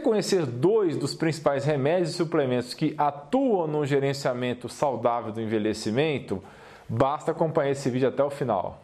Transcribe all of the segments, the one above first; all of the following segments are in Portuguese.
conhecer dois dos principais remédios e suplementos que atuam no gerenciamento saudável do envelhecimento? Basta acompanhar esse vídeo até o final.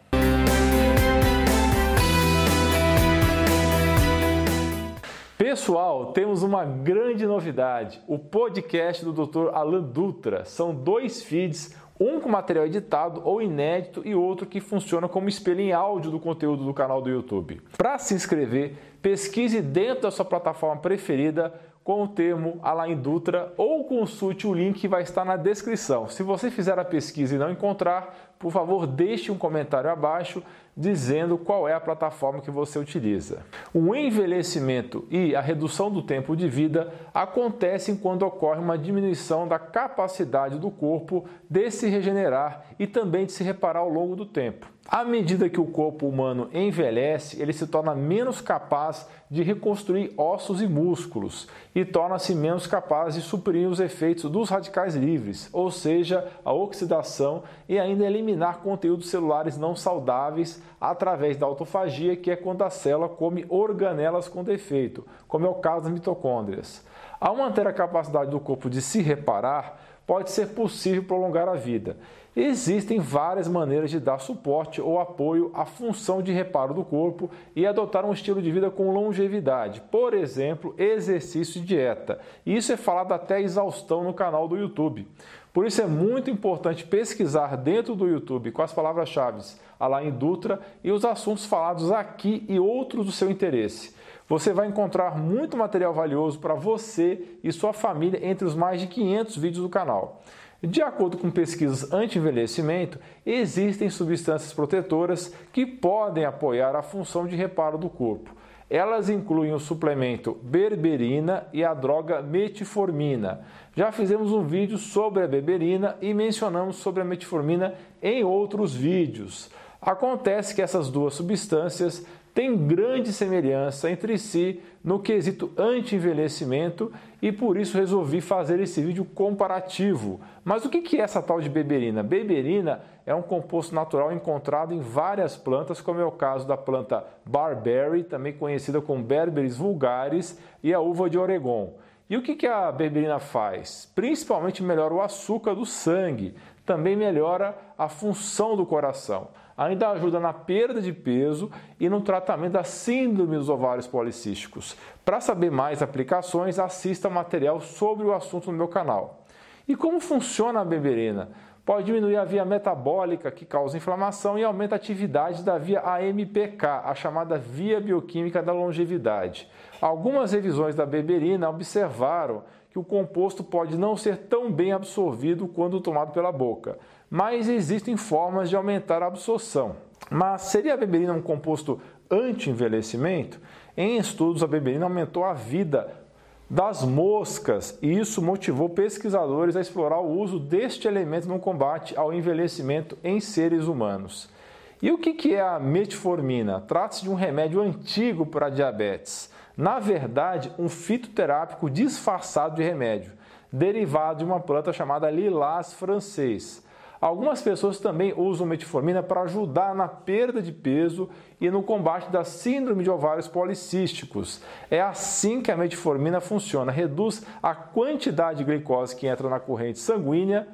Pessoal, temos uma grande novidade: o podcast do Dr. Alan Dutra. São dois feeds, um com material editado ou inédito e outro que funciona como espelho em áudio do conteúdo do canal do YouTube. Para se inscrever, pesquise dentro da sua plataforma preferida com o termo Alain Dutra ou consulte o link que vai estar na descrição. Se você fizer a pesquisa e não encontrar, por favor, deixe um comentário abaixo dizendo qual é a plataforma que você utiliza. O envelhecimento e a redução do tempo de vida acontecem quando ocorre uma diminuição da capacidade do corpo de se regenerar e também de se reparar ao longo do tempo. À medida que o corpo humano envelhece, ele se torna menos capaz de reconstruir ossos e músculos e torna-se menos capaz de suprir os efeitos dos radicais livres, ou seja, a oxidação e ainda eliminar conteúdos celulares não saudáveis através da autofagia, que é quando a célula come organelas com defeito, como é o caso das mitocôndrias. Ao manter a capacidade do corpo de se reparar, pode ser possível prolongar a vida. Existem várias maneiras de dar suporte ou apoio à função de reparo do corpo e adotar um estilo de vida com longevidade, por exemplo, exercício e dieta. Isso é falado até exaustão no canal do YouTube. Por isso é muito importante pesquisar dentro do YouTube com as palavras-chave Alain Dutra e os assuntos falados aqui e outros do seu interesse. Você vai encontrar muito material valioso para você e sua família entre os mais de 500 vídeos do canal. De acordo com pesquisas anti-envelhecimento, existem substâncias protetoras que podem apoiar a função de reparo do corpo. Elas incluem o suplemento berberina e a droga metformina. Já fizemos um vídeo sobre a berberina e mencionamos sobre a metformina em outros vídeos. Acontece que essas duas substâncias têm grande semelhança entre si no quesito anti-envelhecimento e por isso resolvi fazer esse vídeo comparativo. Mas o que é essa tal de beberina? Beberina é um composto natural encontrado em várias plantas, como é o caso da planta barberry, também conhecida como berberis vulgaris, e a uva de Oregon. E o que a berberina faz? Principalmente melhora o açúcar do sangue, também melhora a função do coração ainda ajuda na perda de peso e no tratamento da síndrome dos ovários policísticos. Para saber mais aplicações, assista material sobre o assunto no meu canal. E como funciona a beberina? Pode diminuir a via metabólica que causa inflamação e aumenta a atividade da via AMPK, a chamada via bioquímica da longevidade. Algumas revisões da beberina observaram que o composto pode não ser tão bem absorvido quando tomado pela boca, mas existem formas de aumentar a absorção. Mas seria a beberina um composto anti-envelhecimento? Em estudos, a beberina aumentou a vida das moscas e isso motivou pesquisadores a explorar o uso deste elemento no combate ao envelhecimento em seres humanos. E o que é a metformina? Trata-se de um remédio antigo para diabetes na verdade, um fitoterápico disfarçado de remédio, derivado de uma planta chamada lilás francês. Algumas pessoas também usam metformina para ajudar na perda de peso e no combate da síndrome de ovários policísticos. É assim que a metformina funciona: reduz a quantidade de glicose que entra na corrente sanguínea,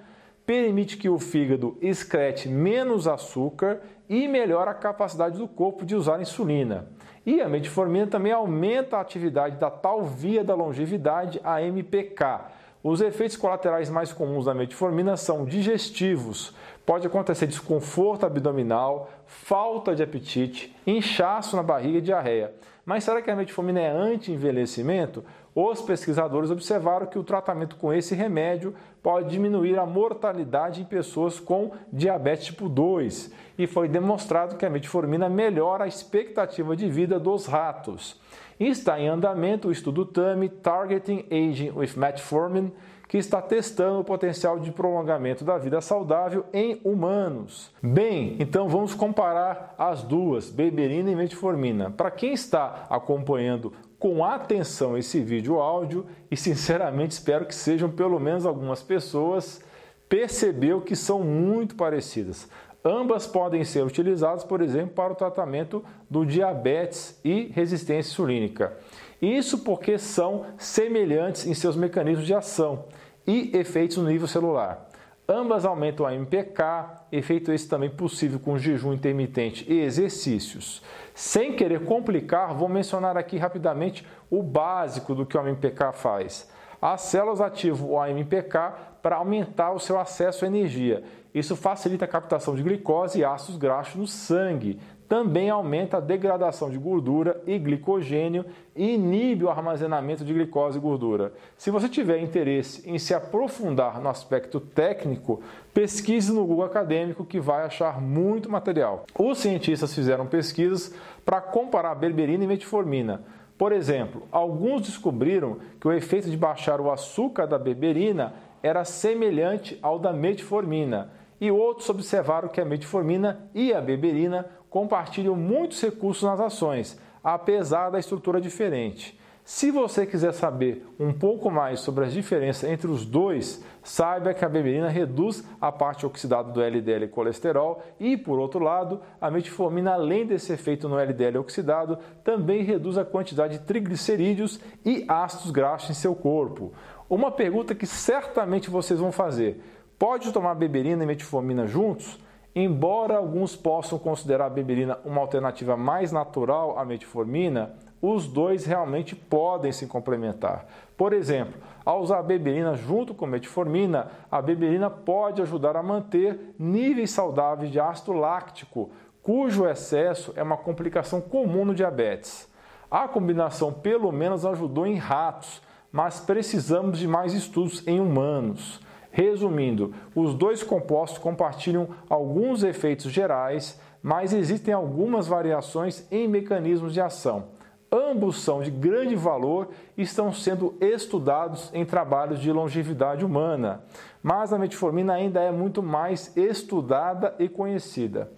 permite que o fígado excrete menos açúcar e melhora a capacidade do corpo de usar insulina. E a metformina também aumenta a atividade da tal via da longevidade, a MPK. Os efeitos colaterais mais comuns da metformina são digestivos. Pode acontecer desconforto abdominal, falta de apetite, inchaço na barriga e diarreia. Mas será que a metformina é anti-envelhecimento? Os pesquisadores observaram que o tratamento com esse remédio pode diminuir a mortalidade em pessoas com diabetes tipo 2 e foi demonstrado que a metformina melhora a expectativa de vida dos ratos. Está em andamento o estudo TAMI Targeting Aging with Metformin, que está testando o potencial de prolongamento da vida saudável em humanos. Bem, então vamos comparar as duas, beberina e metformina. Para quem está acompanhando com atenção esse vídeo áudio e sinceramente espero que sejam pelo menos algumas pessoas percebeu que são muito parecidas. Ambas podem ser utilizadas, por exemplo, para o tratamento do diabetes e resistência insulínica. Isso porque são semelhantes em seus mecanismos de ação e efeitos no nível celular. Ambas aumentam a MPK, efeito esse também possível com jejum intermitente e exercícios. Sem querer complicar, vou mencionar aqui rapidamente o básico do que o AMPK faz. As células ativam o AMPK para aumentar o seu acesso à energia. Isso facilita a captação de glicose e ácidos graxos no sangue, também aumenta a degradação de gordura e glicogênio e inibe o armazenamento de glicose e gordura. Se você tiver interesse em se aprofundar no aspecto técnico, pesquise no Google Acadêmico que vai achar muito material. Os cientistas fizeram pesquisas para comparar berberina e metformina. Por exemplo, alguns descobriram que o efeito de baixar o açúcar da berberina era semelhante ao da metformina e outros observaram que a metformina e a beberina compartilham muitos recursos nas ações, apesar da estrutura diferente. Se você quiser saber um pouco mais sobre as diferenças entre os dois, saiba que a beberina reduz a parte oxidada do LDL colesterol e, por outro lado, a metformina, além desse efeito no LDL oxidado, também reduz a quantidade de triglicerídeos e ácidos graxos em seu corpo. Uma pergunta que certamente vocês vão fazer: Pode tomar beberina e metformina juntos? Embora alguns possam considerar a beberina uma alternativa mais natural à metformina, os dois realmente podem se complementar. Por exemplo, ao usar a beberina junto com metformina, a beberina pode ajudar a manter níveis saudáveis de ácido láctico, cujo excesso é uma complicação comum no diabetes. A combinação pelo menos ajudou em ratos, mas precisamos de mais estudos em humanos. Resumindo, os dois compostos compartilham alguns efeitos gerais, mas existem algumas variações em mecanismos de ação. Ambos são de grande valor e estão sendo estudados em trabalhos de longevidade humana, mas a metformina ainda é muito mais estudada e conhecida.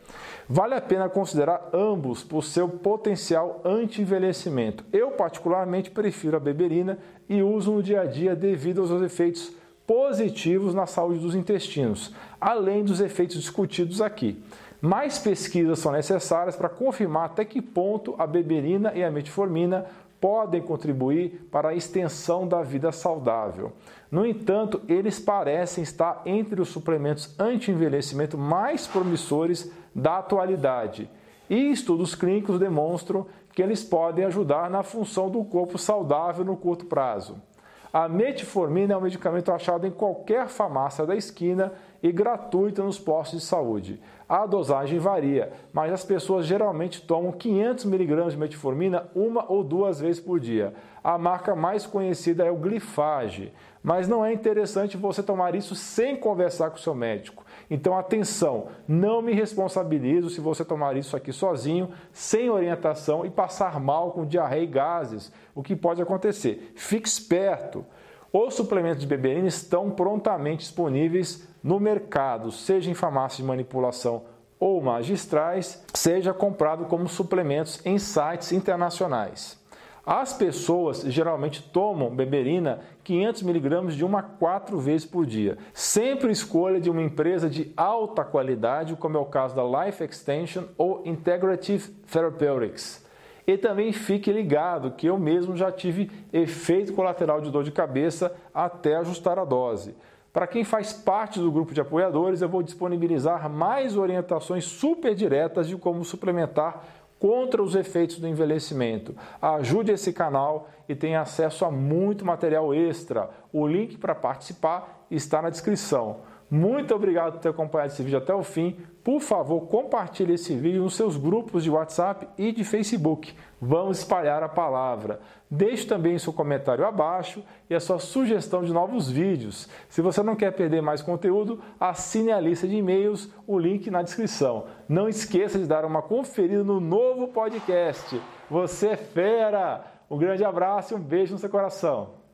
Vale a pena considerar ambos por seu potencial anti-envelhecimento. Eu, particularmente, prefiro a beberina e uso no dia a dia devido aos efeitos positivos na saúde dos intestinos, além dos efeitos discutidos aqui. Mais pesquisas são necessárias para confirmar até que ponto a beberina e a metformina podem contribuir para a extensão da vida saudável. No entanto, eles parecem estar entre os suplementos anti-envelhecimento mais promissores da atualidade. E estudos clínicos demonstram que eles podem ajudar na função do corpo saudável no curto prazo. A metformina é um medicamento achado em qualquer farmácia da esquina e gratuito nos postos de saúde. A dosagem varia, mas as pessoas geralmente tomam 500 mg de metformina uma ou duas vezes por dia. A marca mais conhecida é o Glifage, mas não é interessante você tomar isso sem conversar com o seu médico. Então, atenção, não me responsabilizo se você tomar isso aqui sozinho, sem orientação e passar mal com diarreia e gases, o que pode acontecer. Fique esperto. Os suplementos de beberina estão prontamente disponíveis no mercado, seja em farmácias de manipulação ou magistrais, seja comprado como suplementos em sites internacionais. As pessoas geralmente tomam beberina 500 miligramas de uma a quatro vezes por dia. Sempre escolha de uma empresa de alta qualidade, como é o caso da Life Extension ou Integrative Therapeutics. E também fique ligado que eu mesmo já tive efeito colateral de dor de cabeça até ajustar a dose. Para quem faz parte do grupo de apoiadores, eu vou disponibilizar mais orientações super diretas de como suplementar contra os efeitos do envelhecimento. Ajude esse canal e tenha acesso a muito material extra. O link para participar está na descrição. Muito obrigado por ter acompanhado esse vídeo até o fim. Por favor, compartilhe esse vídeo nos seus grupos de WhatsApp e de Facebook. Vamos espalhar a palavra. Deixe também seu comentário abaixo e a sua sugestão de novos vídeos. Se você não quer perder mais conteúdo, assine a lista de e-mails, o link na descrição. Não esqueça de dar uma conferida no novo podcast. Você é fera! Um grande abraço e um beijo no seu coração.